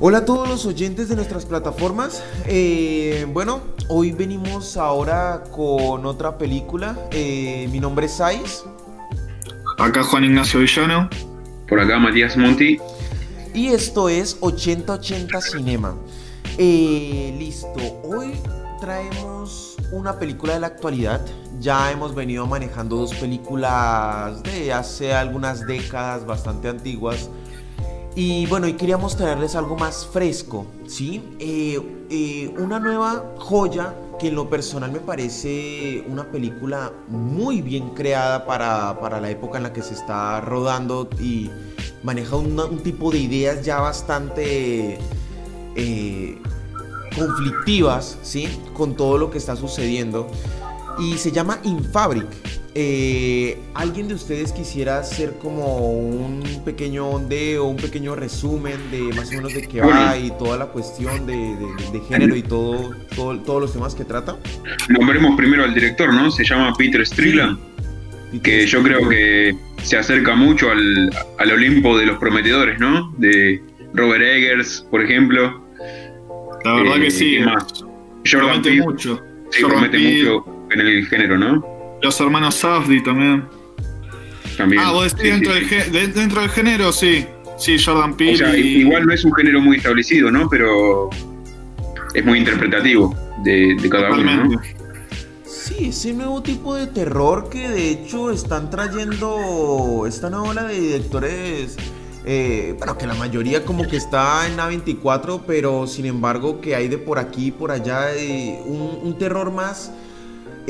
Hola a todos los oyentes de nuestras plataformas. Eh, bueno, hoy venimos ahora con otra película. Eh, mi nombre es Sais. Acá Juan Ignacio Villano. Por acá Matías Monti. Y esto es 8080 Cinema. Eh, listo, hoy traemos una película de la actualidad. Ya hemos venido manejando dos películas de hace algunas décadas bastante antiguas y bueno, y queríamos traerles algo más fresco, ¿sí? Eh, eh, una nueva joya que en lo personal me parece una película muy bien creada para, la época en la que se está rodando y maneja un tipo de ideas ya bastante eh, conflictivas, ¿sí? Con todo lo que está sucediendo. Y se llama Infabric. Eh, ¿Alguien de ustedes quisiera hacer como un pequeño ondeo, un pequeño resumen de más o menos de qué va y toda la cuestión de, género y todo, todos los temas que trata? Nombremos primero al director, ¿no? Se llama Peter Strickland, que yo creo que se acerca mucho al, Olimpo de los prometedores, ¿no? De Robert Eggers, por ejemplo. La verdad que sí. Más. promete mucho. Sí, promete mucho en el género, ¿no? Los hermanos Safdie también. También. Ah, vos decís dentro, Del, dentro del género, sí. Sí, Jordan Peele. Igual no es un género muy establecido, ¿no? Pero es muy interpretativo de, cada uno, ¿no? Sí, ese nuevo tipo de terror que de hecho están trayendo esta nueva ola de directores. Eh, bueno, que la mayoría como que está en A24, pero sin embargo que hay de por aquí y por allá eh, un, un terror más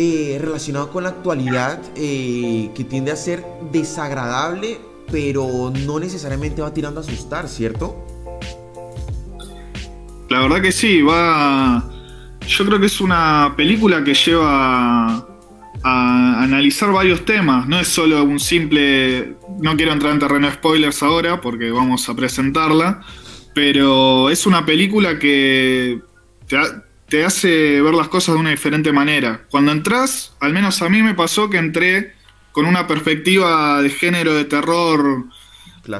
eh, relacionado con la actualidad eh, que tiende a ser desagradable, pero no necesariamente va tirando a asustar, ¿cierto? La verdad que sí, va. Yo creo que es una película que lleva a analizar varios temas. No es solo un simple. No quiero entrar en terreno de spoilers ahora porque vamos a presentarla. Pero es una película que te hace ver las cosas de una diferente manera. Cuando entras, al menos a mí me pasó que entré con una perspectiva de género de terror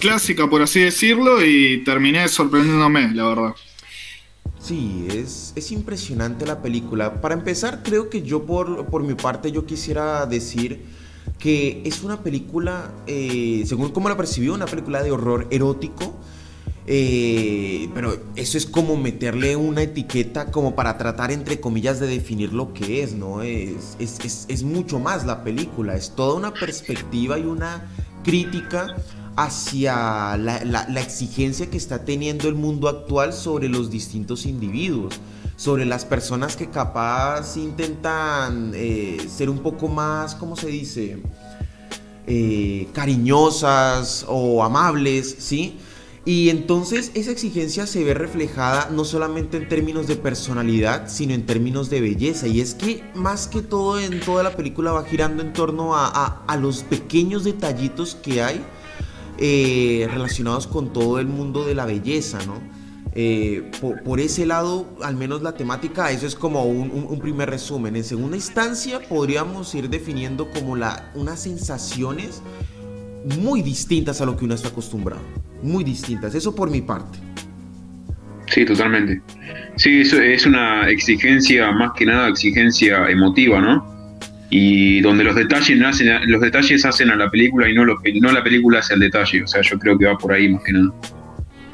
clásica, por así decirlo, y terminé sorprendiéndome, la verdad. Sí, es, es impresionante la película. Para empezar, creo que yo por, por mi parte yo quisiera decir que es una película, eh, según como la percibí, una película de horror erótico eh, pero eso es como meterle una etiqueta como para tratar entre comillas de definir lo que es, ¿no? Es, es, mucho más la película, es toda una perspectiva y una crítica hacia la, exigencia que está teniendo el mundo actual sobre los distintos individuos, sobre las personas que capaz intentan eh, ser un poco más, ¿cómo se dice? Eh, cariñosas o amables, ¿sí? Y entonces esa exigencia se ve reflejada no solamente en términos de personalidad, sino en términos de belleza. Y es que más que todo en toda la película va girando en torno a, los pequeños detallitos que hay eh, relacionados con todo el mundo de la belleza, ¿no? Eh, por, ese lado, al menos la temática, eso es como un, primer resumen. En segunda instancia, podríamos ir definiendo como la, unas sensaciones muy distintas a lo que uno está acostumbrado muy distintas. Eso por mi parte. Sí, totalmente. Sí, eso es una exigencia, más que nada exigencia emotiva, ¿no? Y donde los detalles hacen, los detalles hacen a la película y no, lo, no la película hace el detalle. O sea, yo creo que va por ahí más que nada.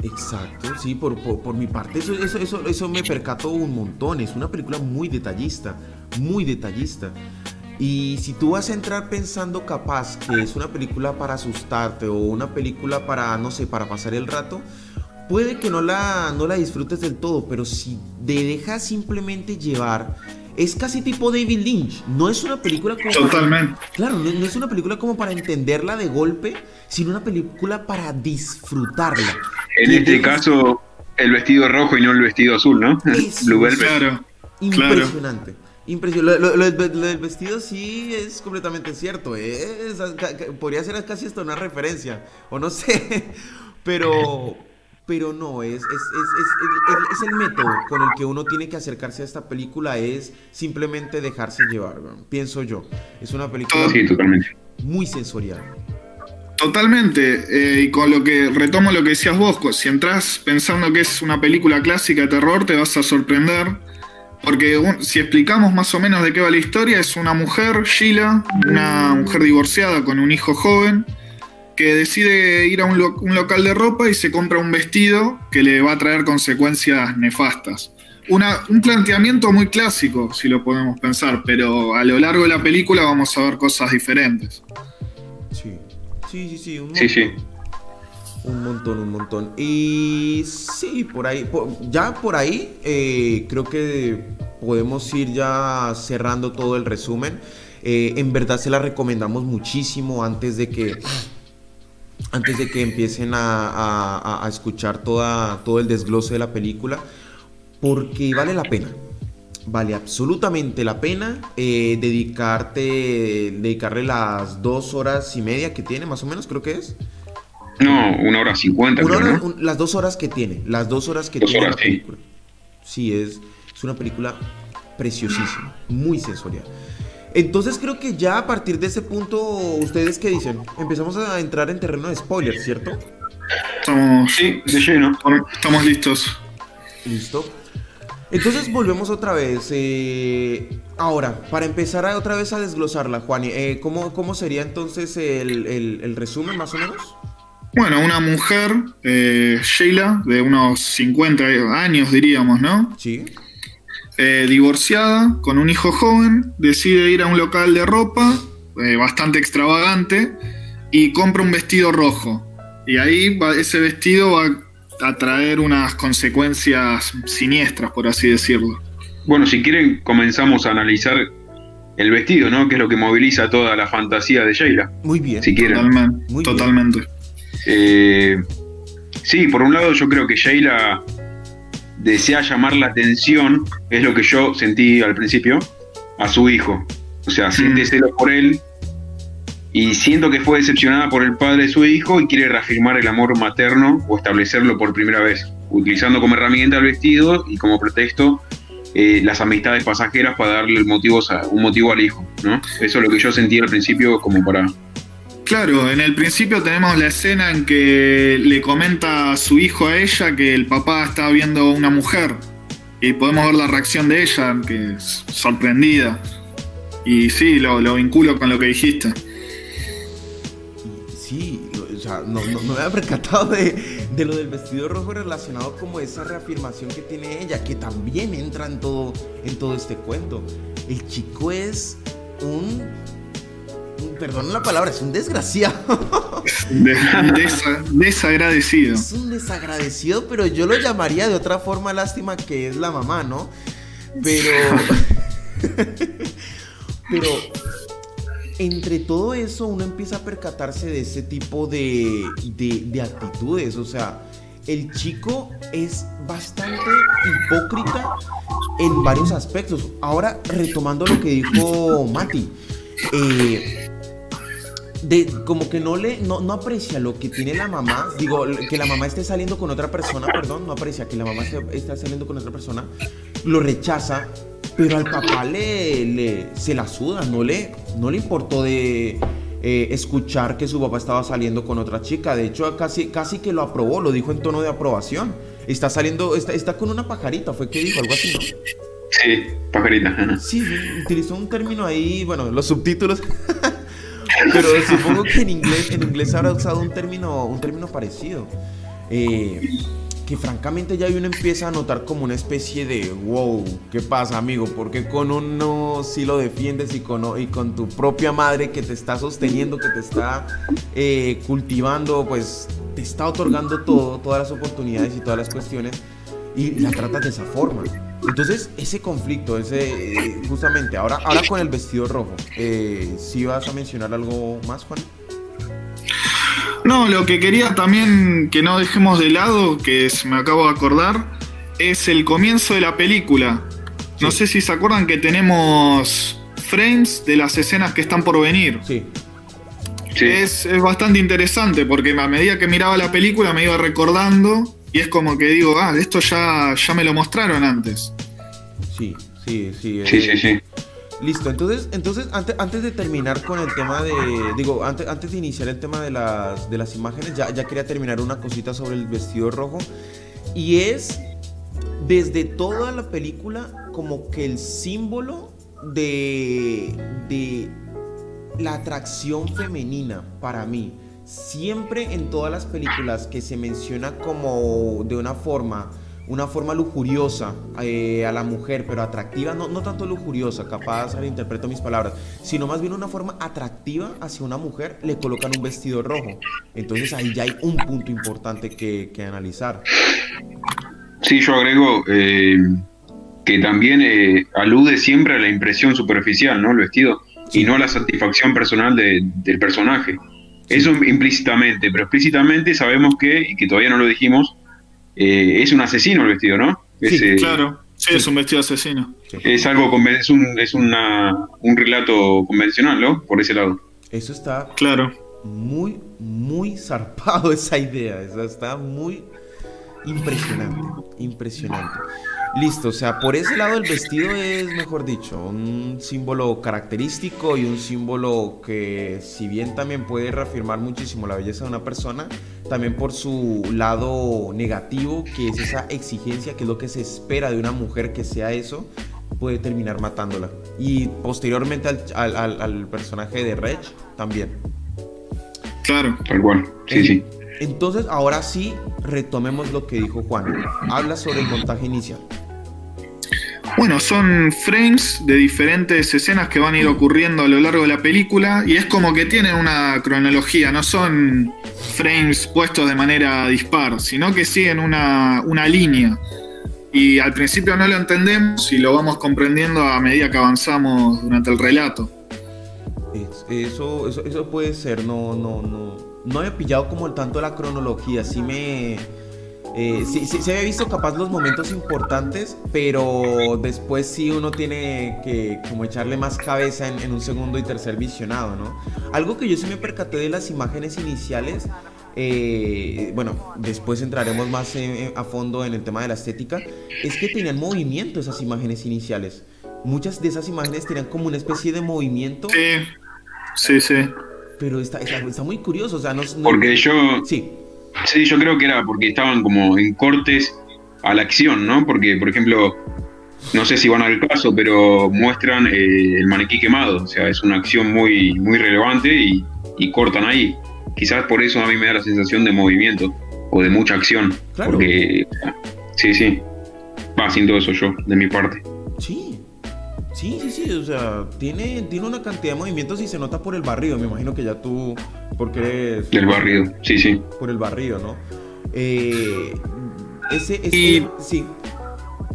Exacto, sí, por, por, mi parte, eso, eso, eso, eso me percató un montón. Es una película muy detallista, muy detallista. Y si tú vas a entrar pensando capaz que es una película para asustarte o una película para, no sé, para pasar el rato, puede que no la, no la disfrutes del todo, pero si te dejas simplemente llevar, es casi tipo David Lynch. No es una película como. Totalmente. claro, no, es una película como para entenderla de golpe, sino una película para disfrutarla. En este caso, el vestido rojo y no el vestido azul, ¿no? claro. Impresionante. Impresionante. Lo, del vestido sí es completamente cierto. podría ser casi hasta una referencia. O no sé. Pero. pero no, es, es, es, es, el método con el que uno tiene que acercarse a esta película, es simplemente dejarse llevar, pienso yo. Es una película muy sensorial. Totalmente, eh, y con lo que retomo lo que decías vos, si entras pensando que es una película clásica de terror, te vas a sorprender, porque si explicamos más o menos de qué va la historia, es una mujer, Sheila, una mujer divorciada con un hijo joven, que decide ir a un, local de ropa y se compra un vestido que le va a traer consecuencias nefastas. un planteamiento muy clásico, si lo podemos pensar, pero a lo largo de la película vamos a ver cosas diferentes. Sí, sí, sí, sí. Un. Sí, sí. Un montón, un montón. Y sí, por ahí, ya por ahí, eh, creo que podemos ir ya cerrando todo el resumen. Eh, en verdad se la recomendamos muchísimo antes de que antes de que empiecen a, escuchar toda, todo el desglose de la película, porque vale la pena. Vale absolutamente la pena eh, dedicarte, dedicarle las dos horas y media que tiene, más o menos, creo que es. No, una hora cincuenta. las dos horas que tiene, las dos horas que tiene la película. Sí, es, es una película preciosísima, muy sensorial. Entonces creo que ya a partir de ese punto, ¿ustedes qué dicen? Empezamos a entrar en terreno de spoilers, ¿cierto? Estamos, sí, de lleno, estamos listos. Listo. Entonces volvemos otra vez. Eh, ahora, para empezar a, otra vez a desglosarla, Juan, eh, ¿cómo, sería entonces el, resumen más o menos? Bueno, una mujer, eh, Sheila, de unos 50 años diríamos, ¿no? Sí. Eh, divorciada, con un hijo joven, decide ir a un local de ropa eh, bastante extravagante y compra un vestido rojo. Y ahí ese vestido va a traer unas consecuencias siniestras, por así decirlo. Bueno, si quieren comenzamos a analizar el vestido, ¿no? Que es lo que moviliza toda la fantasía de Sheila. Muy bien. Si quieren. Totalmente. totalmente. Eh, sí, por un lado yo creo que Sheila desea llamar la atención, es lo que yo sentí al principio, a su hijo. O sea, siente mm. celo por él y siento que fue decepcionada por el padre de su hijo y quiere reafirmar el amor materno o establecerlo por primera vez, utilizando como herramienta el vestido y como pretexto eh, las amistades pasajeras para darle el motivo, un motivo al hijo. ¿no? Eso es lo que yo sentí al principio como para Claro, en el principio tenemos la escena en que le comenta a su hijo a ella que el papá está viendo una mujer y podemos ver la reacción de ella, que es sorprendida. Y sí, lo, vinculo con lo que dijiste. Sí, o sea, no, me había percatado de, lo del vestido rojo relacionado como esa reafirmación que tiene ella, que también entra en todo, en todo este cuento. El chico es un perdón la palabra, es un desgraciado. desagradecido. Es un desagradecido, pero yo lo llamaría de otra forma, lástima que es la mamá, ¿no? Pero. pero. Entre todo eso, uno empieza a percatarse de ese tipo de, de actitudes. O sea, el chico es bastante hipócrita en varios aspectos. Ahora, retomando lo que dijo Mati. Eh, de como que no le no, aprecia lo que tiene la mamá, digo, que la mamá esté saliendo con otra persona, perdón, no aprecia que la mamá esté, saliendo con otra persona, lo rechaza, pero al papá le, le se la suda, no le no le importó de eh, escuchar que su papá estaba saliendo con otra chica, de hecho casi casi que lo aprobó, lo dijo en tono de aprobación. Está saliendo está, está con una pajarita, fue que dijo algo así, ¿no? Sí, pajarita. Sí, utilizó un término ahí, bueno, los subtítulos Pero supongo que en inglés, en inglés habrá usado un término, un término parecido. Eh, que francamente ya uno empieza a notar como una especie de wow, ¿qué pasa amigo? Porque con uno sí lo defiendes y con, y con tu propia madre que te está sosteniendo, que te está eh, cultivando, pues te está otorgando todo, todas las oportunidades y todas las cuestiones y la tratas de esa forma. Entonces, ese conflicto, ese eh, justamente, ahora, ahora con el vestido rojo, eh, ¿sí vas a mencionar algo más, Juan? No, lo que quería también que no dejemos de lado, que me acabo de acordar, es el comienzo de la película. No sé si se acuerdan que tenemos frames de las escenas que están por venir. Sí. Es, es, bastante interesante porque a medida que miraba la película me iba recordando y es como que digo, ah, esto ya, ya me lo mostraron antes. Sí, sí, sí. Sí, sí, sí. Listo, entonces, entonces antes, antes de terminar con el tema de, digo, antes, antes de iniciar el tema de las, de las imágenes, ya, ya quería terminar una cosita sobre el vestido rojo. Y es, desde toda la película, como que el símbolo de, de la atracción femenina para mí. Siempre en todas las películas que se menciona como de una forma una forma lujuriosa eh, a la mujer, pero atractiva, no, no tanto lujuriosa, capaz, interpreto mis palabras, sino más bien una forma atractiva hacia una mujer, le colocan un vestido rojo. Entonces ahí ya hay un punto importante que, analizar. Sí, yo agrego eh, que también eh, alude siempre a la impresión superficial, ¿no? El vestido, y no a la satisfacción personal del personaje. Eso implícitamente, pero explícitamente sabemos que, y que todavía no lo dijimos, eh, es un asesino el vestido, ¿no? Sí, eh, claro, sí, es un vestido asesino. Es algo, es, un, es una, un relato convencional, ¿no? Por ese lado. Eso está claro. muy, muy zarpado esa idea, está muy impresionante, impresionante. Listo, o sea, por ese lado el vestido es, mejor dicho, un símbolo característico y un símbolo que si bien también puede reafirmar muchísimo la belleza de una persona, también por su lado negativo, que es esa exigencia, que es lo que se espera de una mujer que sea eso, puede terminar matándola. Y posteriormente al, personaje de Reg también. Claro. Tal cual, sí, sí. Entonces, ahora sí, retomemos lo que dijo Juan. Habla sobre el montaje inicial. Bueno, son frames de diferentes escenas que van a ir ocurriendo a lo largo de la película y es como que tienen una cronología, no son frames puestos de manera dispar, sino que siguen una, línea. Y al principio no lo entendemos y lo vamos comprendiendo a medida que avanzamos durante el relato. Eso, eso, eso puede ser, no, no, no. No he pillado como el tanto la cronología, sí me eh, sí, se había visto capaz los momentos importantes, pero después sí uno tiene que como echarle más cabeza en, un segundo y tercer visionado, ¿no? Algo que yo sí me percaté de las imágenes iniciales, eh, bueno, después entraremos más a fondo en el tema de la estética, es que tenían movimiento esas imágenes iniciales. Muchas de esas imágenes tenían como una especie de movimiento. Sí, sí, sí. Pero está, está, muy curioso, o sea, no... Porque yo... Sí Sí, yo creo que era porque estaban como en cortes a la acción, ¿no? Porque, por ejemplo, no sé si van al caso, pero muestran eh, el maniquí quemado. O sea, es una acción muy, muy relevante y, cortan ahí. Quizás por eso a mí me da la sensación de movimiento o de mucha acción. Porque, sí, sí. Va haciendo eso yo, de mi parte. Sí. Sí, sí, sí, o sea, tiene, tiene una cantidad de movimientos y se nota por el barrido. Me imagino que ya tú porque eres... El barrido, sí, sí. Por el barrido, ¿no? Eh, ese, ese sí.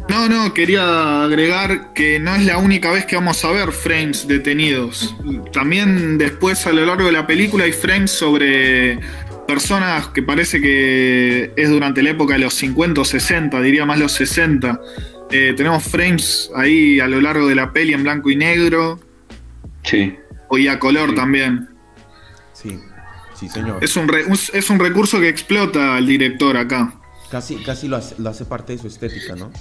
No, no, quería agregar que no es la única vez que vamos a ver frames detenidos. También después a lo largo de la película hay frames sobre personas que parece que es durante la época de los 50 o 60, diría más los 60. Eh, tenemos frames ahí a lo largo de la peli en blanco y negro. Sí. O y a color también. Sí. Sí, señor. Es un, es un recurso que explota el director acá. Casi, casi lo, hace, parte de su estética, ¿no?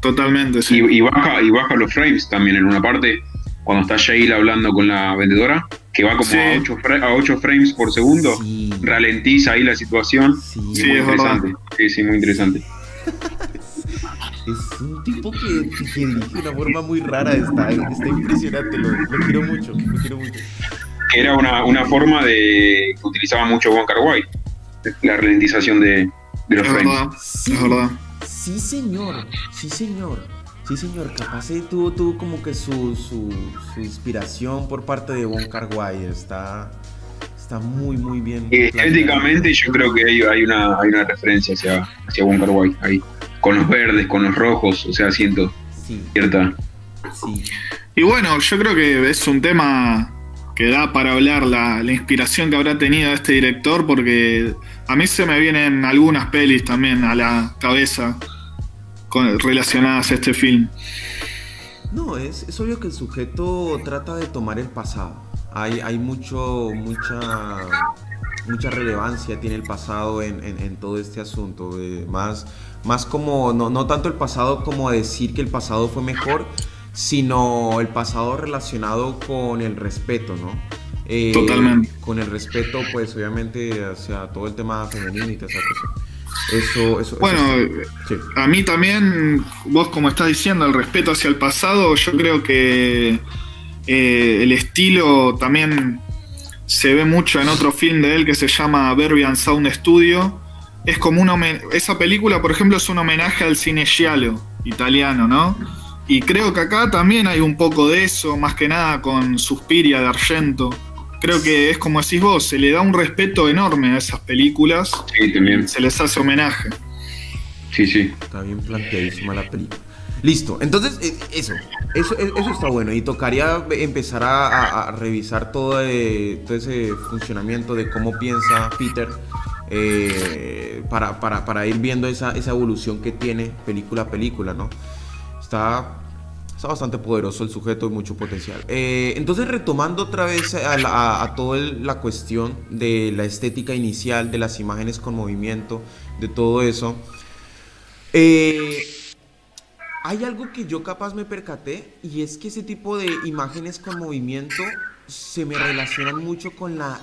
Totalmente, sí. Y, baja, y baja los frames también en una parte, cuando está Shail hablando con la vendedora, que va como a, 8 frames por segundo, ralentiza ahí la situación. Sí, muy interesante. Sí, sí, muy interesante. es un tipo que, dirige de una forma muy rara, está, está impresionante, lo, lo quiero mucho, lo quiero mucho que era una, forma de que utilizaba mucho Wong Kar la ralentización de, los frames. Sí, es verdad. Sí, señor, sí, señor. Sí, señor, capaz tuvo, tuvo como que su, su, inspiración por parte de Wong Kar Está, está muy, muy bien. estéticamente yo creo que hay, hay, una, hay una referencia hacia, hacia Wong Kar ahí. Con los verdes, con los rojos, o sea, siento cierta... Sí. Y bueno, yo creo que es un tema que da para hablar la, inspiración que habrá tenido este director, porque a mí se me vienen algunas pelis también a la cabeza relacionadas a este film. No, es, es, obvio que el sujeto trata de tomar el pasado. Hay, hay mucho, mucha mucha relevancia tiene el pasado en, todo este asunto. más, más como, no, no tanto el pasado como decir que el pasado fue mejor, sino el pasado relacionado con el respeto, ¿no? Eh, Totalmente. Con el respeto, pues obviamente, hacia todo el tema femenino y toda esa cosa. Eso, eso, bueno, a mí también, vos como estás diciendo, el respeto hacia el pasado, yo creo que eh, el estilo también se ve mucho en otro film de él que se llama Verbian Sound Studio. Es como una esa película, por ejemplo, es un homenaje al cine giallo italiano, ¿no? Y creo que acá también hay un poco de eso, más que nada con Suspiria de Argento creo que es como decís vos, se le da un respeto enorme a esas películas. Sí, también. Se les hace homenaje. Sí, sí. Está bien planteadísima la película. Listo, entonces eh, eso, eso, eso está bueno y tocaría empezar a, revisar todo, eh, todo, ese funcionamiento de cómo piensa Peter eh, para, para, para, ir viendo esa, esa evolución que tiene película a película, ¿no? Está Está bastante poderoso el sujeto y mucho potencial. Eh, entonces, retomando otra vez a, toda la cuestión de la estética inicial, de las imágenes con movimiento, de todo eso. Hay algo que yo capaz me percaté y es que ese tipo de imágenes con movimiento se me relacionan mucho con, la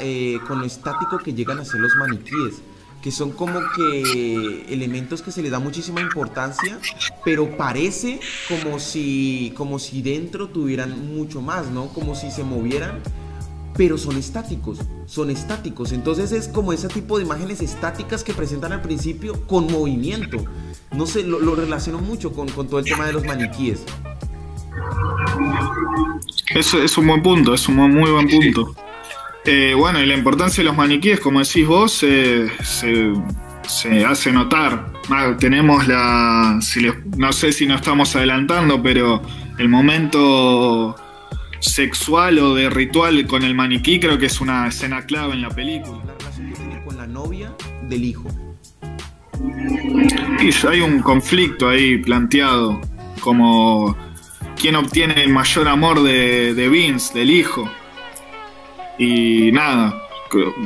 eh, con lo estático que llegan a ser los maniquíes que son como que elementos que se les da muchísima importancia, pero parece como si, como si dentro tuvieran mucho más, ¿no? Como si se movieran, pero son estáticos, son estáticos. Entonces es como ese tipo de imágenes estáticas que presentan al principio con movimiento. No sé, lo, relaciono mucho con, con, todo el tema de los maniquíes. Eso es un buen punto, es un muy buen punto. Eh, bueno, y la importancia de los maniquíes, como decís vos, se, hace notar. Ah, tenemos la. no sé si nos estamos adelantando, pero el momento sexual o de ritual con el maniquí creo que es una escena clave en la película. La relación que tiene con la novia del hijo. Y hay un conflicto ahí planteado, como quién obtiene el mayor amor de, de Vince, del hijo. Y nada,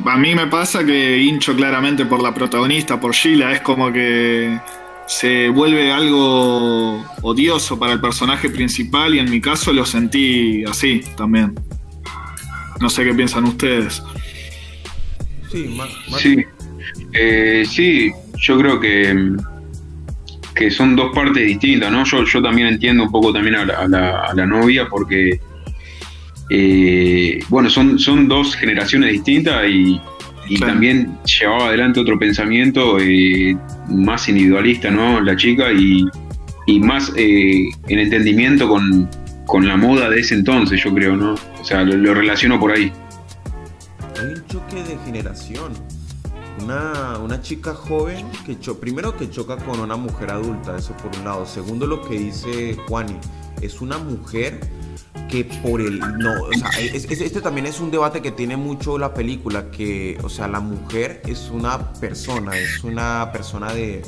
a mí me pasa que hincho claramente por la protagonista, por Sheila, es como que se vuelve algo odioso para el personaje principal y en mi caso lo sentí así también. No sé qué piensan ustedes. Sí, sí. Eh, sí, yo creo que, que son dos partes distintas, ¿no? Yo, yo también entiendo un poco también a la novia porque eh, bueno, son, son dos generaciones distintas y, también llevaba adelante otro pensamiento eh, más individualista, ¿no? La chica y, más eh, en entendimiento con, la moda de ese entonces, yo creo, ¿no? O sea, lo, relaciono por ahí. Hay un choque de generación. Una, una, chica joven que primero que choca con una mujer adulta, eso por un lado. Segundo, lo que dice Juani, es una mujer que por el no, o sea, este también es un debate que tiene mucho la película, que, o sea, la mujer es una persona, es una persona de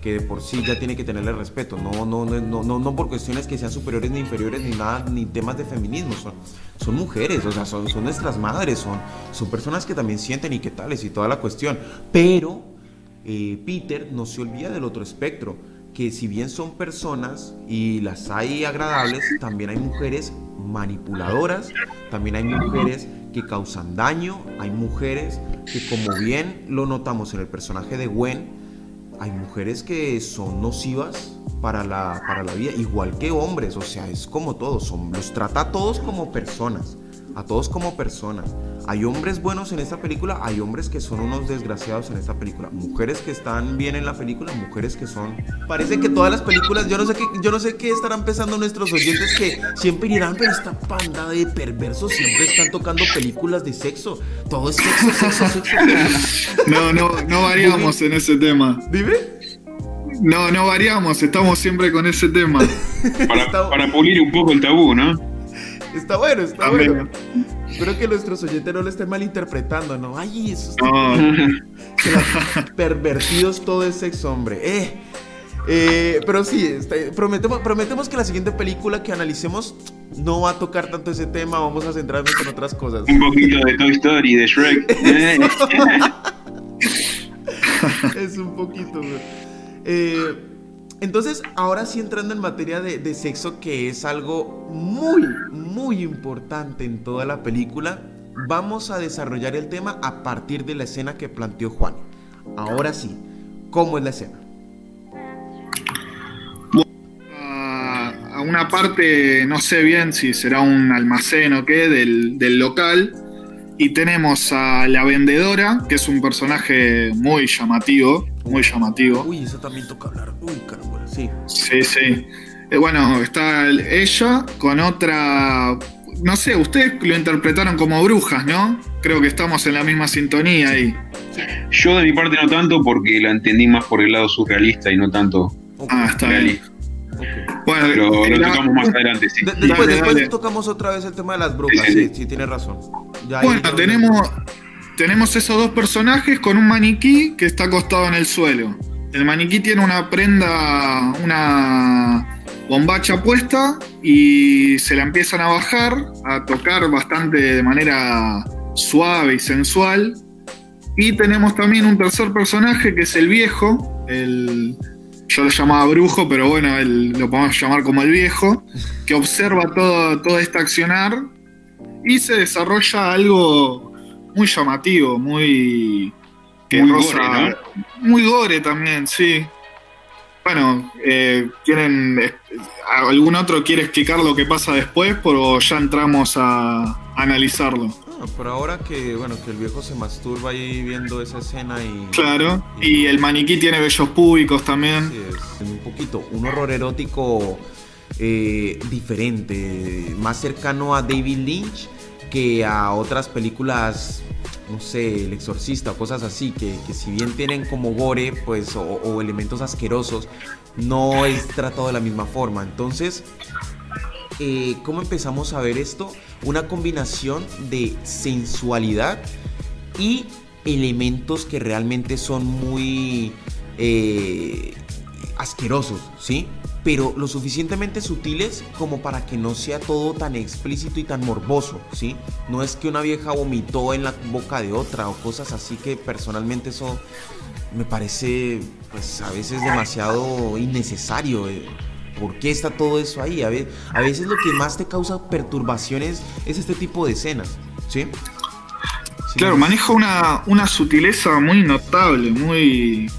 que de por sí ya tiene que tenerle respeto, no, no, no, no, no por cuestiones que sean superiores ni inferiores ni nada, ni temas de feminismo, son, son mujeres, o sea, son, son nuestras madres, son, son personas que también sienten y qué tales y toda la cuestión, pero eh, Peter no se olvida del otro espectro, que si bien son personas y las hay agradables, también hay mujeres manipuladoras, también hay mujeres que causan daño, hay mujeres que como bien lo notamos en el personaje de Gwen, hay mujeres que son nocivas para la, para la vida, igual que hombres, o sea, es como todos, son, los trata a todos como personas a todos como personas. Hay hombres buenos en esta película, hay hombres que son unos desgraciados en esta película, mujeres que están bien en la película, mujeres que son. Parece que todas las películas, yo no sé qué, yo no sé qué estarán pensando nuestros oyentes que siempre dirán, pero esta panda de perversos siempre están tocando películas de sexo. Todo es sexo, sexo, sexo. No, no, no variamos en ese tema. ¿Dime? No, no variamos, estamos siempre con ese tema. Para, para pulir un poco el tabú, ¿no? Está bueno, está bueno. Espero que nuestros oyentes no lo estén malinterpretando, ¿no? Ay, eso pervertidos todo es sexo, hombre. Eh. Eh, pero sí, prometemos, prometemos que la siguiente película que analicemos no va a tocar tanto ese tema, vamos a centrarnos en otras cosas. Un poquito de Toy Story, de Shrek. es un poquito, eh, entonces, ahora sí entrando en materia de, sexo, que es algo muy, muy importante en toda la película, vamos a desarrollar el tema a partir de la escena que planteó Juan. Ahora sí, ¿cómo es la escena? A una parte, no sé bien si será un almacén o qué, del, del local, y tenemos a la vendedora, que es un personaje muy llamativo, muy llamativo. Uy, eso también toca hablar. Uy, caramba, sí. Sí, sí. Eh, bueno, está ella con otra. No sé, ustedes lo interpretaron como brujas, ¿no? Creo que estamos en la misma sintonía ahí. Yo de mi parte no tanto porque la entendí más por el lado surrealista y no tanto ah, está realista. Bueno, pero lo tocamos más adelante, sí. después, tocamos otra vez el tema de las brujas, sí, sí, tiene razón. bueno, tenemos, tenemos esos dos personajes con un maniquí que está acostado en el suelo. El maniquí tiene una prenda, una bombacha puesta y se la empiezan a bajar, a tocar bastante de manera suave y sensual. Y tenemos también un tercer personaje que es el viejo, el, yo lo llamaba brujo, pero bueno, lo podemos llamar como el viejo, que observa todo, todo este accionar y se desarrolla algo muy llamativo, muy... muy gore, Muy gore también, sí. Bueno, eh, ¿quieren, eh, ¿algún otro quiere explicar lo que pasa después o ya entramos a analizarlo? Por ahora que, bueno, que el viejo se masturba ahí viendo esa escena y... Claro, y, el maniquí tiene bellos públicos también. Sí, es un poquito, un horror erótico eh, diferente, más cercano a David Lynch que a otras películas, no sé, El Exorcista o cosas así, que, si bien tienen como gore, pues, o, o elementos asquerosos, no es tratado de la misma forma. Entonces, eh, ¿cómo empezamos a ver esto? Una combinación de sensualidad y elementos que realmente son muy eh, asquerosos, ¿sí? Pero lo suficientemente sutiles como para que no sea todo tan explícito y tan morboso, ¿sí? No es que una vieja vomitó en la boca de otra o cosas así que personalmente eso me parece pues a veces demasiado innecesario. Eh. ¿Por qué está todo eso ahí? A veces, lo que más te causa perturbaciones es este tipo de escenas, ¿sí? claro, maneja una, sutileza muy notable, muy...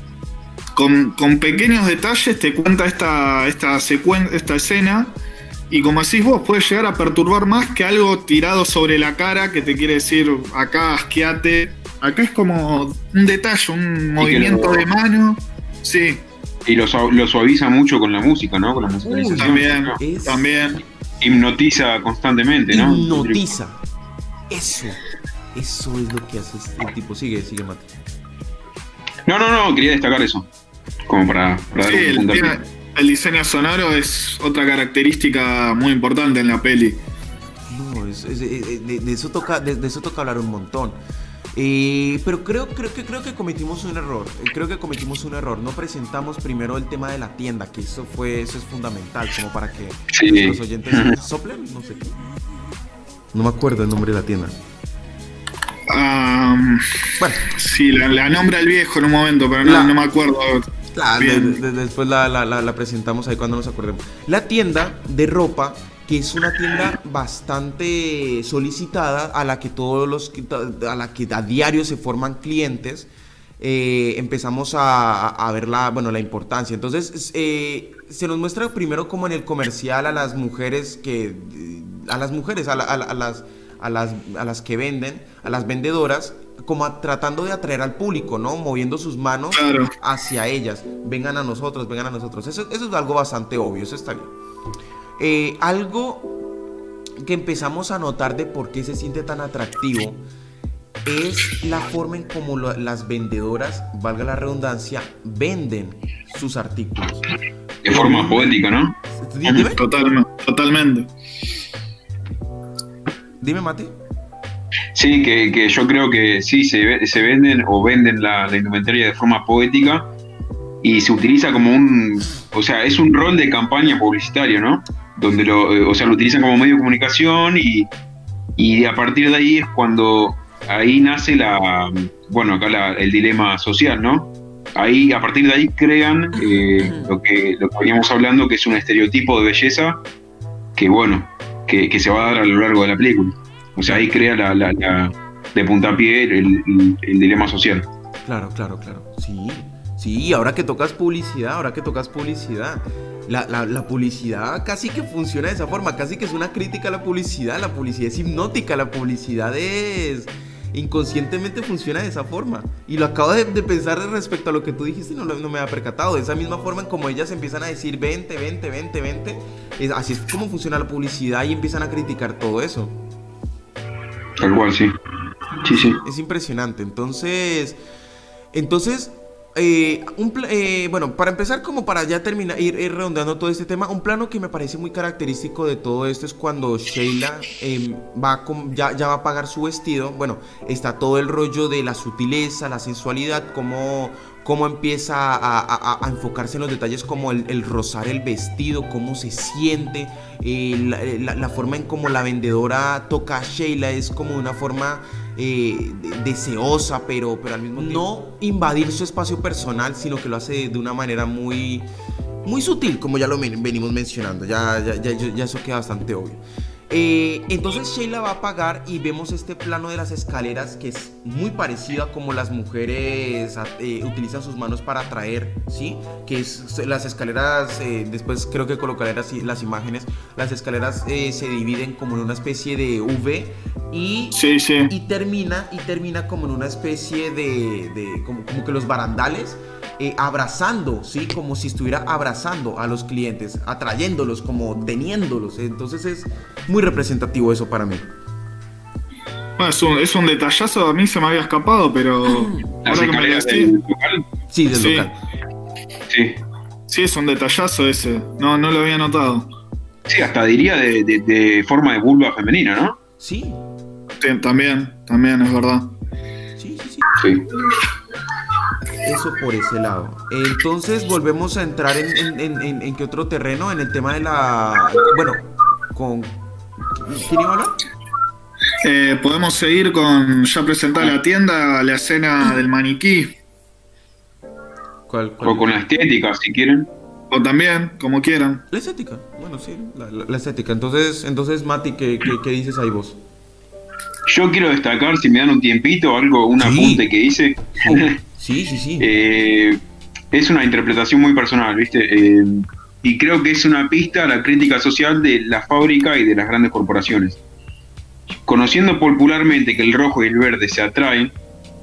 Con, pequeños detalles te cuenta esta, esta, esta escena y como decís vos, puede llegar a perturbar más que algo tirado sobre la cara que te quiere decir acá asqueate. Acá es como un detalle, un movimiento de mano. Sí. Y lo, suaviza mucho con la música, ¿no? Con la musicalización. también, también. Hipnotiza constantemente, ¿no? Hipnotiza. Eso. Eso es lo que hace el tipo. Sigue, sigue, Mate. No, no, no, quería destacar eso. Como para, sí, el, el, diseño sonoro es otra característica muy importante en la peli. No, de, eso toca, de, eso toca hablar un montón. Eh, pero creo, creo, que, creo que cometimos un error. Eh, creo que cometimos un error. No presentamos primero el tema de la tienda, que eso fue, eso es fundamental, como para que los oyentes soplen, no sé No me acuerdo el nombre de la tienda. bueno. Sí, la, nombra el viejo en un momento, pero no, me acuerdo. después la, la, presentamos ahí cuando nos acordemos. La tienda de ropa que es una tienda bastante solicitada a la que todos los a la que a diario se forman clientes. Eh, empezamos a, ver la, bueno, la importancia. Entonces, eh, se nos muestra primero como en el comercial a las mujeres que, a las mujeres, a, las, a, las, a las que venden, a las vendedoras, como tratando de atraer al público, ¿no? Moviendo sus manos hacia ellas. Vengan a nosotros, vengan a nosotros. Eso, eso es algo bastante obvio, eso está bien. Eh, algo que empezamos a notar de por qué se siente tan atractivo es la forma en cómo las vendedoras, valga la redundancia, venden sus artículos. De forma poética, ¿no? Dime. Totalmente. totalmente. Dime, Mate. Sí, que, yo creo que sí, se, se venden o venden la, la, indumentaria de forma poética y se utiliza como un, o sea, es un rol de campaña publicitario, ¿no? Donde lo, eh, o sea, lo utilizan como medio de comunicación y, y a partir de ahí es cuando ahí nace la, bueno, acá el dilema social, ¿no? Ahí, a partir de ahí crean eh, lo, que, lo que veníamos hablando, que es un estereotipo de belleza que, bueno, que, se va a dar a lo largo de la película. O sea, ahí crea la, la, de puntapié el, el, dilema social. Claro, claro, claro. Sí, sí, ahora que tocas publicidad, ahora que tocas publicidad. La, la, publicidad casi que funciona de esa forma, casi que es una crítica a la publicidad, la publicidad es hipnótica, la publicidad es inconscientemente funciona de esa forma. Y lo acabo de, pensar respecto a lo que tú dijiste y no, no, me había percatado. De esa misma forma en como ellas empiezan a decir 20, 20, 20, 20. así es como funciona la publicidad y empiezan a criticar todo eso. Tal cual, sí. Sí, sí. Es impresionante. Entonces, entonces eh, un eh, bueno, para empezar, como para ya terminar, ir, redondeando todo este tema, un plano que me parece muy característico de todo esto es cuando Sheila em, va ya, va a pagar su vestido. Bueno, está todo el rollo de la sutileza, la sensualidad, cómo, cómo empieza a, enfocarse en los detalles como el, el, rozar el vestido, cómo se siente, eh, la, la, forma en cómo la vendedora toca a Sheila es como una forma eh, deseosa, pero, pero al mismo tiempo no invadir su espacio personal, sino que lo hace de una manera muy, muy sutil, como ya lo venimos mencionando, ya, ya, ya, ya eso queda bastante obvio. Eh, entonces Sheila va a pagar y vemos este plano de las escaleras que es muy parecido a como las mujeres eh, utilizan sus manos para atraer, ¿sí? Que es las escaleras, eh, después creo que colocaré las, las imágenes, las escaleras se dividen como en una especie de V y, y, termina, y termina como en una especie de, de como, como que los barandales eh, abrazando, ¿sí? Como si estuviera abrazando a los clientes, atrayéndolos, como teniéndolos. Entonces es muy representativo eso para mí. Bueno, es, un, es un detallazo, a mí se me había escapado, pero... ahora que me Sí, del sí. local. Sí. Sí, es un detallazo ese. No, no lo había notado. Sí, hasta diría de, de, forma de vulva femenina, ¿no? Sí. Sí. También, también, es verdad. Sí, sí, sí. Sí. Eso por ese lado. Entonces volvemos a entrar en, en, qué otro terreno, en el tema de la... Bueno, con... ¿Quién iba a hablar? Eh, podemos seguir con ya presentar la tienda, la escena del maniquí. ¿Cuál, O con la estética, si quieren. O también, como quieran. La estética, bueno, sí, la, estética. Entonces, entonces Mati, ¿qué, ¿qué, dices ahí vos? Yo quiero destacar, si me dan un tiempito, algo, un apunte que hice. Sí, sí, sí. Eh, es una interpretación muy personal, ¿viste? Eh, y creo que es una pista a la crítica social de la fábrica y de las grandes corporaciones. Conociendo popularmente que el rojo y el verde se atraen,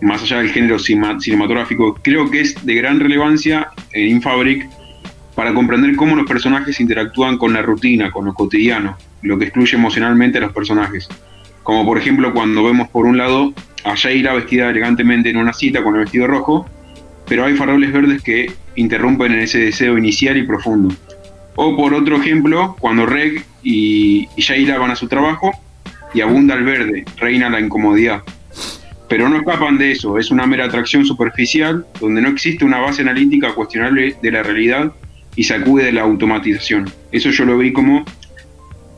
más allá del género cinematográfico, creo que es de gran relevancia en Infabric para comprender cómo los personajes interactúan con la rutina, con lo cotidiano, lo que excluye emocionalmente a los personajes. Como por ejemplo cuando vemos por un lado a Sheila vestida elegantemente en una cita con el vestido rojo, pero hay faroles verdes que interrumpen en ese deseo inicial y profundo. O por otro ejemplo, cuando Reg y, y van a su trabajo y abunda el verde, reina la incomodidad. Pero no escapan de eso, es una mera atracción superficial donde no existe una base analítica cuestionable de la realidad y se acude de la automatización. Eso yo lo vi como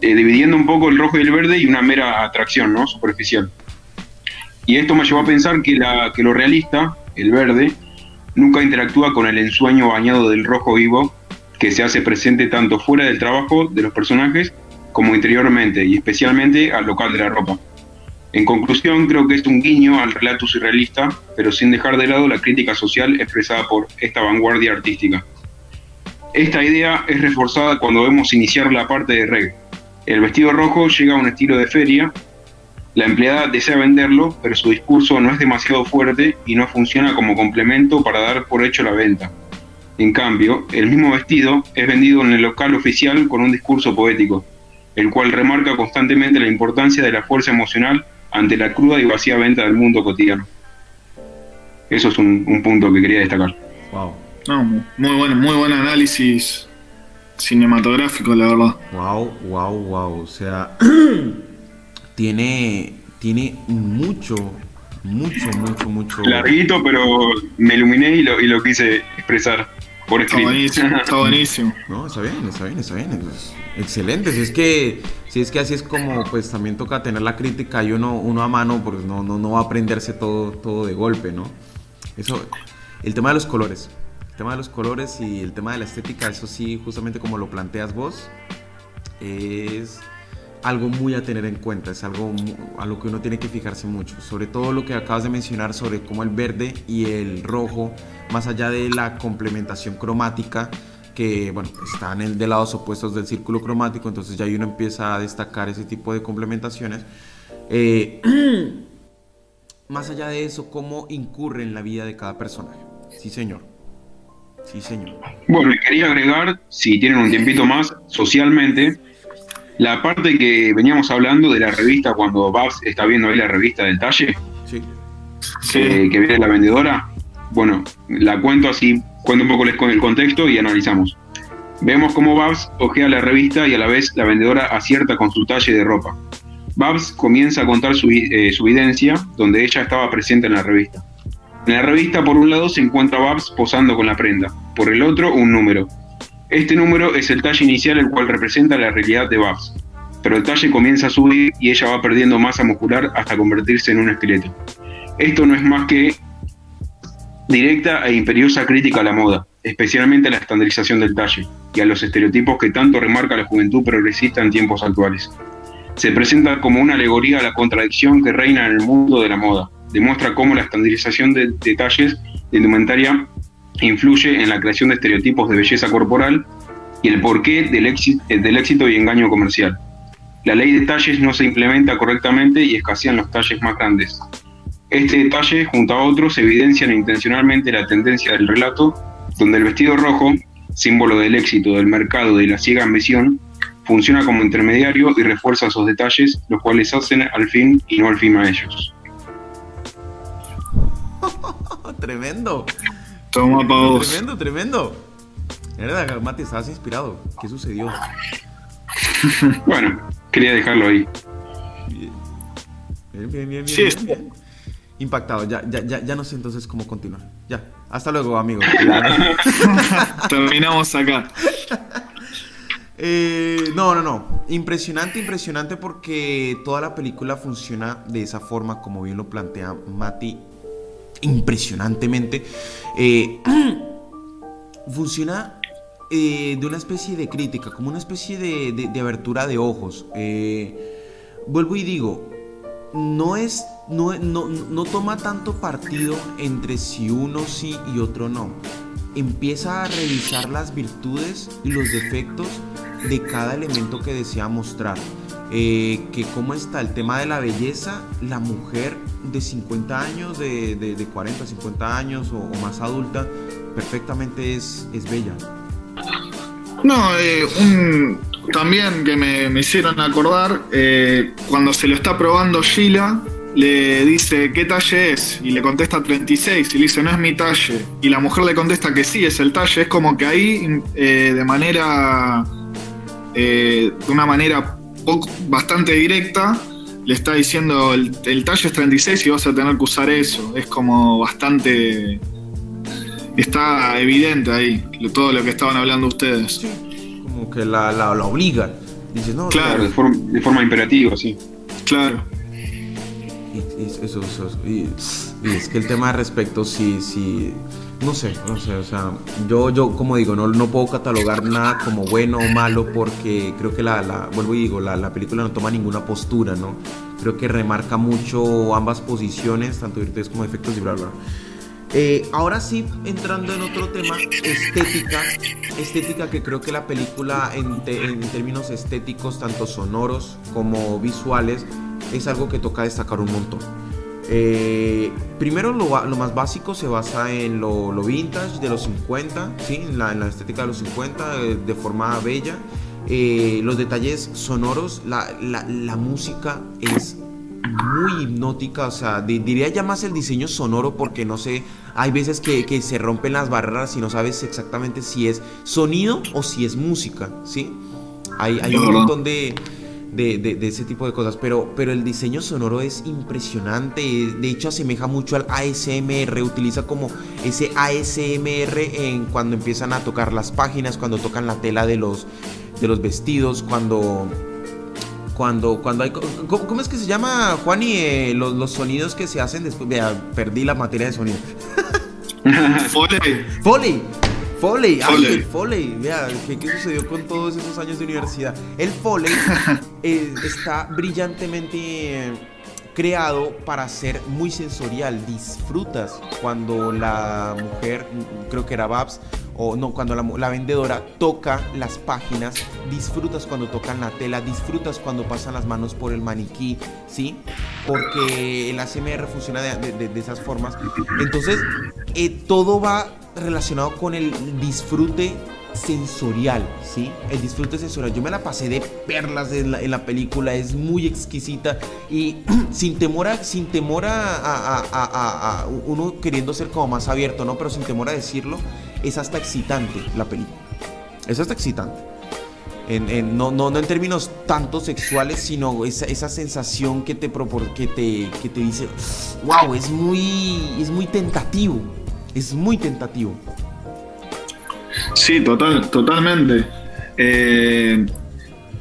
eh, dividiendo un poco el rojo y el verde y una mera atracción ¿no? superficial. Y esto me llevó a pensar que, la, que lo realista, el verde, nunca interactúa con el ensueño bañado del rojo vivo que se hace presente tanto fuera del trabajo de los personajes como interiormente y especialmente al local de la ropa. En conclusión, creo que es un guiño al relato surrealista, pero sin dejar de lado la crítica social expresada por esta vanguardia artística. Esta idea es reforzada cuando vemos iniciar la parte de reggae. El vestido rojo llega a un estilo de feria la empleada desea venderlo, pero su discurso no es demasiado fuerte y no funciona como complemento para dar por hecho la venta. En cambio, el mismo vestido es vendido en el local oficial con un discurso poético, el cual remarca constantemente la importancia de la fuerza emocional ante la cruda y vacía venta del mundo cotidiano. Eso es un, punto que quería destacar. Wow. muy bueno, muy buen análisis cinematográfico, la verdad. Wow, wow, wow. O sea, tiene, tiene mucho, mucho, mucho, mucho. Larguito, pero me iluminé y lo, y lo quise expresar. Por escrito. Está buenísimo. Está buenísimo. No, está bien, está bien, está bien. Excelente. Si es que, si es que así es como, pues también toca tener la crítica y uno, uno a mano, porque no, no, no va a aprenderse todo, todo de golpe, ¿no? Eso, el tema de los colores. Tema de los colores y el tema de la estética, eso sí, justamente como lo planteas vos, es algo muy a tener en cuenta, es algo a lo que uno tiene que fijarse mucho, sobre todo lo que acabas de mencionar sobre cómo el verde y el rojo, más allá de la complementación cromática, que bueno, están en, de lados opuestos del círculo cromático, entonces ya uno empieza a destacar ese tipo de complementaciones. Eh, más allá de eso, cómo incurre en la vida de cada personaje. Sí, señor. Sí, señor. Bueno, quería agregar, si tienen un tiempito más, socialmente, la parte que veníamos hablando de la revista, cuando Babs está viendo ahí la revista del talle, sí. Eh, que viene la vendedora, bueno, la cuento así, cuento un poco con el contexto y analizamos. Vemos cómo Babs ojea la revista y a la vez la vendedora acierta con su talle de ropa. Babs comienza a contar su, eh, su evidencia, donde ella estaba presente en la revista. En la revista, por un lado, se encuentra Babs posando con la prenda, por el otro, un número, este número es el talle inicial el cual representa la realidad de Babs, pero el talle comienza a subir y ella va perdiendo masa muscular hasta convertirse en un esqueleto. Esto no es más que directa e imperiosa crítica a la moda, especialmente a la estandarización del talle y a los estereotipos que tanto remarca la juventud progresista en tiempos actuales. Se presenta como una alegoría a la contradicción que reina en el mundo de la moda. Demuestra cómo la estandarización de detalles de indumentaria influye en la creación de estereotipos de belleza corporal y el porqué del éxito, del éxito y engaño comercial. La ley de talles no se implementa correctamente y escasean los talles más grandes. Este detalle, junto a otros, evidencian intencionalmente la tendencia del relato, donde el vestido rojo, símbolo del éxito del mercado de la ciega ambición, funciona como intermediario y refuerza esos detalles, los cuales hacen al fin y no al fin a ellos. Tremendo. Toma pausa. Tremendo, tremendo. Era Mati, estabas inspirado. ¿Qué sucedió? bueno, quería dejarlo ahí. Bien, bien, bien, bien. bien, Impactado, ya, ya, ya, ya no sé entonces cómo continuar. Ya, hasta luego, amigos. Terminamos acá. Eh, no, no, no. Impresionante, impresionante porque toda la película funciona de esa forma, como bien lo plantea Mati impresionantemente. Eh, funciona eh, de una especie de crítica, como una especie de, abertura de ojos. Eh, vuelvo y digo, no es. No, no, toma tanto partido entre si uno sí y otro no. Empieza a revisar las virtudes y los defectos de cada elemento que desea mostrar. Que cómo está el tema de la belleza, la mujer de 50 años, de, de, 40, 50 años o, más adulta, perfectamente es, es bella. No, eh, también que me, hicieron acordar, eh, cuando se lo está probando Sheila, le dice, ¿qué talle es? Y le contesta 36 y le dice, no es mi talle. Y la mujer le contesta que sí, es el talle. Es como que ahí, eh, de manera, de una manera bastante directa, le está diciendo el, talle es 36 y vas a tener que usar eso. Es como bastante. Está evidente ahí todo lo que estaban hablando ustedes. como que la, la, obliga. Dice, no, claro, de forma, de forma, imperativa, sí. Claro. Y, eso, y, es que el tema respecto, sí, sí. No sé, no sé, o sea, yo, yo como digo, no, no puedo catalogar nada como bueno o malo porque creo que la, la vuelvo y digo, la, la, película no toma ninguna postura, ¿no? Creo que remarca mucho ambas posiciones, tanto virtudes como defectos y bla, bla. Eh, ahora sí, entrando en otro tema, estética, estética que creo que la película en, en términos estéticos, tanto sonoros como visuales, es algo que toca destacar un montón. Eh, primero, lo, más básico se basa en lo, vintage de los 50, ¿sí? en, la, estética de los 50, eh, de, forma bella. Eh, los detalles sonoros, la, música es muy hipnótica, o sea, diría ya más el diseño sonoro porque no sé, hay veces que, se rompen las barreras y no sabes exactamente si es sonido o si es música, ¿sí? Hay, hay un montón de, de, ese tipo de cosas. Pero, pero el diseño sonoro es impresionante. De hecho, asemeja mucho al ASMR. Utiliza como ese ASMR en cuando empiezan a tocar las páginas, cuando tocan la tela de los, de los vestidos, cuando cuando, cuando hay... ¿cómo, es que se llama, Juan, y eh, los, sonidos que se hacen después? Vea, perdí la materia de sonido. Foley. Foley. Foley, el Foley, vea, ¿qué, sucedió con todos esos años de universidad? El Foley eh, está brillantemente creado para ser muy sensorial. Disfrutas cuando la mujer, creo que era Babs, o no, cuando la, vendedora toca las páginas, disfrutas cuando tocan la tela, disfrutas cuando pasan las manos por el maniquí, ¿sí? Porque el ACMR funciona de, esas formas. Entonces, eh, todo va relacionado con el disfrute sensorial, ¿sí? El disfrute sensorial. Yo me la pasé de perlas en la, película, es muy exquisita y sin temor a, sin temor a, uno queriendo ser como más abierto, ¿no? Pero sin temor a decirlo, es hasta excitante la película. Es hasta excitante. En, no, no, no, en términos tanto sexuales, sino esa, esa sensación que te, que, te, que te dice, wow, es muy, es muy tentativo, es muy tentativo. Sí, total, totalmente. Eh,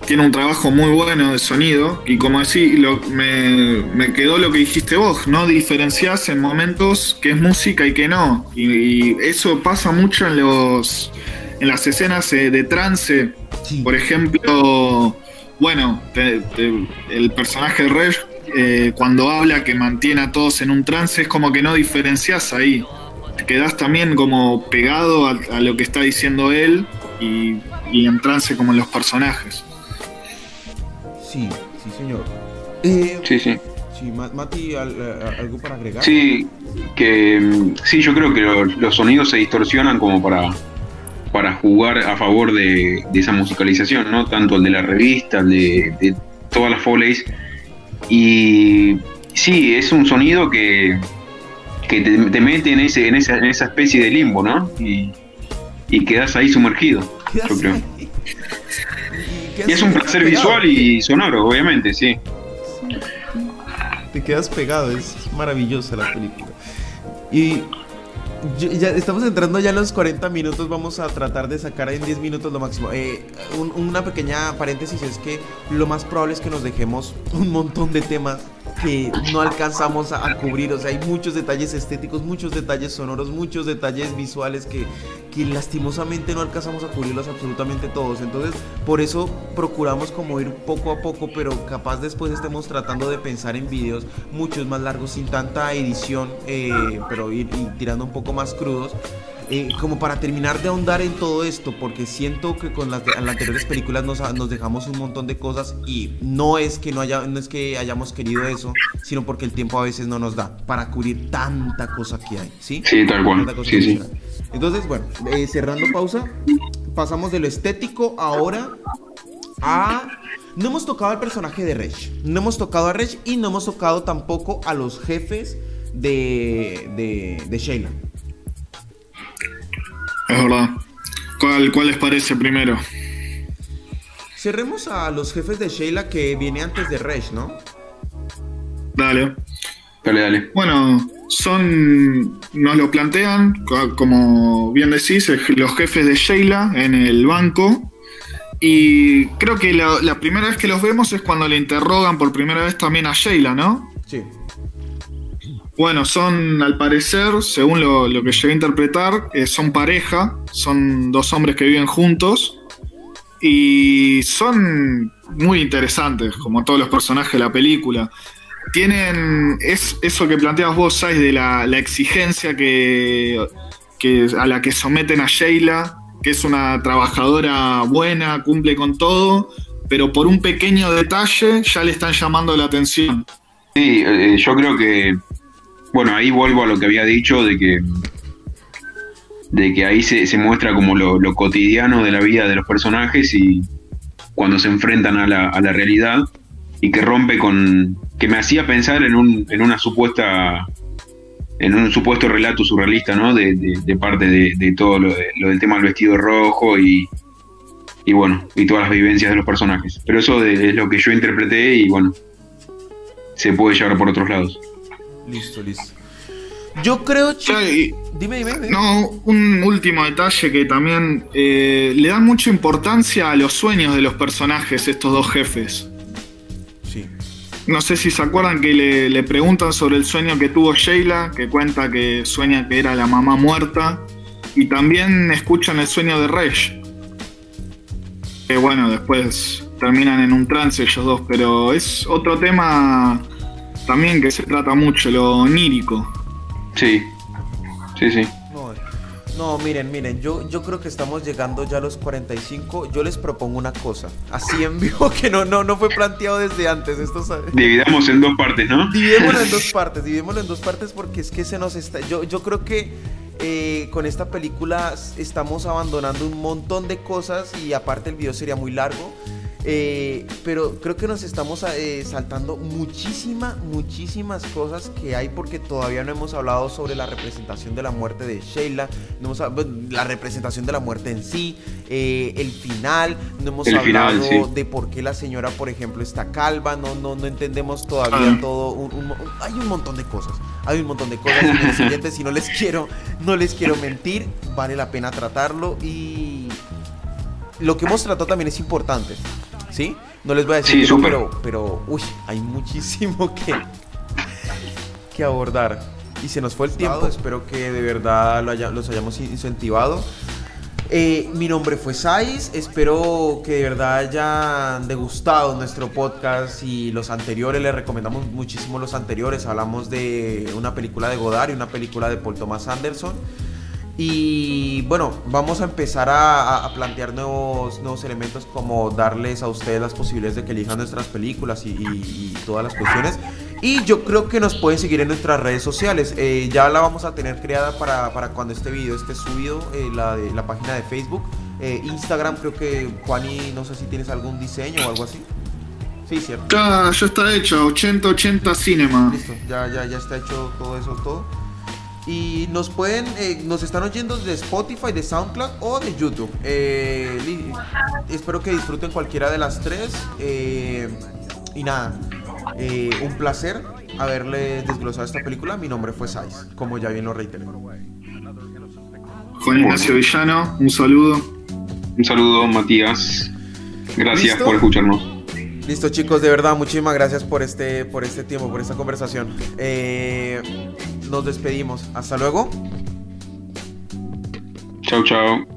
tiene un trabajo muy bueno de sonido y como así me, quedó lo que dijiste vos, no diferencias en momentos que es música y que no. Y, eso pasa mucho en los en las escenas eh, de trance. Por ejemplo, bueno, el personaje de Rey eh, cuando habla que mantiene a todos en un trance es como que no diferencias ahí quedas también como pegado a, lo que está diciendo él y, en trance como en los personajes. Sí, sí, señor. Eh, sí, sí. Sí, Mati, ¿algo para agregar? Sí, que sí, yo creo que los sonidos se distorsionan como para, para jugar a favor de, esa musicalización, ¿no? Tanto el de la revista, el de, de todas las Foley's. Y sí, es un sonido que, que te, mete en, ese, en, esa, en esa especie de limbo, ¿no? Y, y quedas ahí sumergido, yo creo. Y, es un placer visual y sonoro, obviamente, sí. Te quedas pegado, es maravillosa la película. Y ya estamos entrando ya en los 40 minutos, vamos a tratar de sacar en 10 minutos lo máximo. Eh, una pequeña paréntesis es que lo más probable es que nos dejemos un montón de temas que no alcanzamos a, cubrir. O sea, hay muchos detalles estéticos, muchos detalles sonoros, muchos detalles visuales que, que lastimosamente no alcanzamos a cubrirlos absolutamente todos. Entonces, por eso procuramos como ir poco a poco, pero capaz después estemos tratando de pensar en videos muchos más largos, sin tanta edición, eh, pero ir, tirando un poco más crudos. Eh, como para terminar de ahondar en todo esto, porque siento que con las, anteriores películas nos, nos, dejamos un montón de cosas y no es que no haya, no es que hayamos querido eso, sino porque el tiempo a veces no nos da para cubrir tanta cosa que hay, ¿sí? Sí, tal cual. Sí, sí. Entonces, bueno, eh, cerrando pausa, pasamos de lo estético ahora a no hemos tocado al personaje de Reg. No hemos tocado a Reg y no hemos tocado tampoco a los jefes de, de, de Sheila. Es verdad. ¿Cuál, ¿Cuál les parece primero? Cerremos a los jefes de Sheila que viene antes de Resh, ¿no? Dale. Dale, dale. Bueno, son. Nos lo plantean, como bien decís, los jefes de Sheila en el banco. Y creo que la, la primera vez que los vemos es cuando le interrogan por primera vez también a Sheila, ¿no? Sí. Bueno, son al parecer, según lo, que llegué a interpretar, eh, son pareja, son dos hombres que viven juntos y son muy interesantes, como todos los personajes de la película. Tienen es, eso que planteas vos, ¿sabes? De la, exigencia que, a la que someten a Sheila, que es una trabajadora buena, cumple con todo, pero por un pequeño detalle ya le están llamando la atención. Sí, eh, yo creo que bueno, ahí vuelvo a lo que había dicho de que de que ahí se, muestra como lo, cotidiano de la vida de los personajes y cuando se enfrentan a la, a la realidad y que rompe con que me hacía pensar en, un, en una supuesta en un supuesto relato surrealista, ¿no? De, parte de, todo lo, del tema del vestido rojo y, y bueno, y todas las vivencias de los personajes. Pero eso es lo que yo interpreté y bueno, se puede llevar por otros lados. Listo, listo. Yo creo, que dime, dime, No, un último detalle que también eh, le da mucha importancia a los sueños de los personajes, estos dos jefes. Sí. No sé si se acuerdan que le, le preguntan sobre el sueño que tuvo Sheila, que cuenta que sueña que era la mamá muerta. Y también escuchan el sueño de Rey. Que bueno, después terminan en un trance ellos dos, pero es otro tema también que se trata mucho, lo onírico. Sí, sí, sí. No, miren, miren, yo, yo creo que estamos llegando ya a los 45. Yo les propongo una cosa, así en vivo, que no, no, no fue planteado desde antes. Esto Dividamos en dos partes, ¿no? Dividémoslo en dos partes, dividémoslo en dos partes porque es que se nos está. Yo, yo creo que eh, con esta película estamos abandonando un montón de cosas y aparte el video sería muy largo. Eh, pero creo que nos estamos eh, saltando muchísimas, muchísimas cosas que hay porque todavía no hemos hablado sobre la representación de la muerte de Sheila, no hemos, la representación de la muerte en sí, eh, el final, no hemos hablado de por qué la señora, por ejemplo, está calva, no, no, no entendemos todavía ah. todo, hay un montón de cosas, hay un montón de cosas, siguiente, si no les quiero, no les quiero mentir, vale la pena tratarlo. Y lo que hemos tratado también es importante. ¿Sí? No les voy a decir, pero, pero, uy, hay muchísimo que, que abordar. Y se nos fue el tiempo, espero que de verdad los hayamos incentivado. Eh, mi nombre fue Sais, espero que de verdad hayan degustado nuestro podcast y los anteriores, les recomendamos muchísimo los anteriores, hablamos de una película de Godard y una película de Paul Thomas Anderson. Y bueno, vamos a empezar a, plantear nuevos, nuevos elementos como darles a ustedes las posibilidades de que elijan nuestras películas y, todas las cuestiones. Y yo creo que nos pueden seguir en nuestras redes sociales. Eh, ya la vamos a tener creada para, para cuando este video esté subido, eh, la, de, la página de Facebook. Eh, Instagram, creo que Juani, no sé si tienes algún diseño o algo así. Sí, cierto. Ya, ya está hecho, 80-80 Cinema. Listo, ya, ya, ya está hecho todo eso, todo. Y nos pueden, eh, nos están oyendo de Spotify, de SoundCloud o de YouTube. Eh, espero que disfruten cualquiera de las tres. Eh, y nada, un placer haberle desglosado esta película. Mi nombre fue Sais, como ya bien lo reiteré. Juan Ignacio Villano, un saludo. Un saludo, Matías. Gracias por escucharnos. Listo chicos, de verdad, muchísimas gracias por este, por este tiempo, por esta conversación. Eh, nos despedimos. Hasta luego. Chao, chao.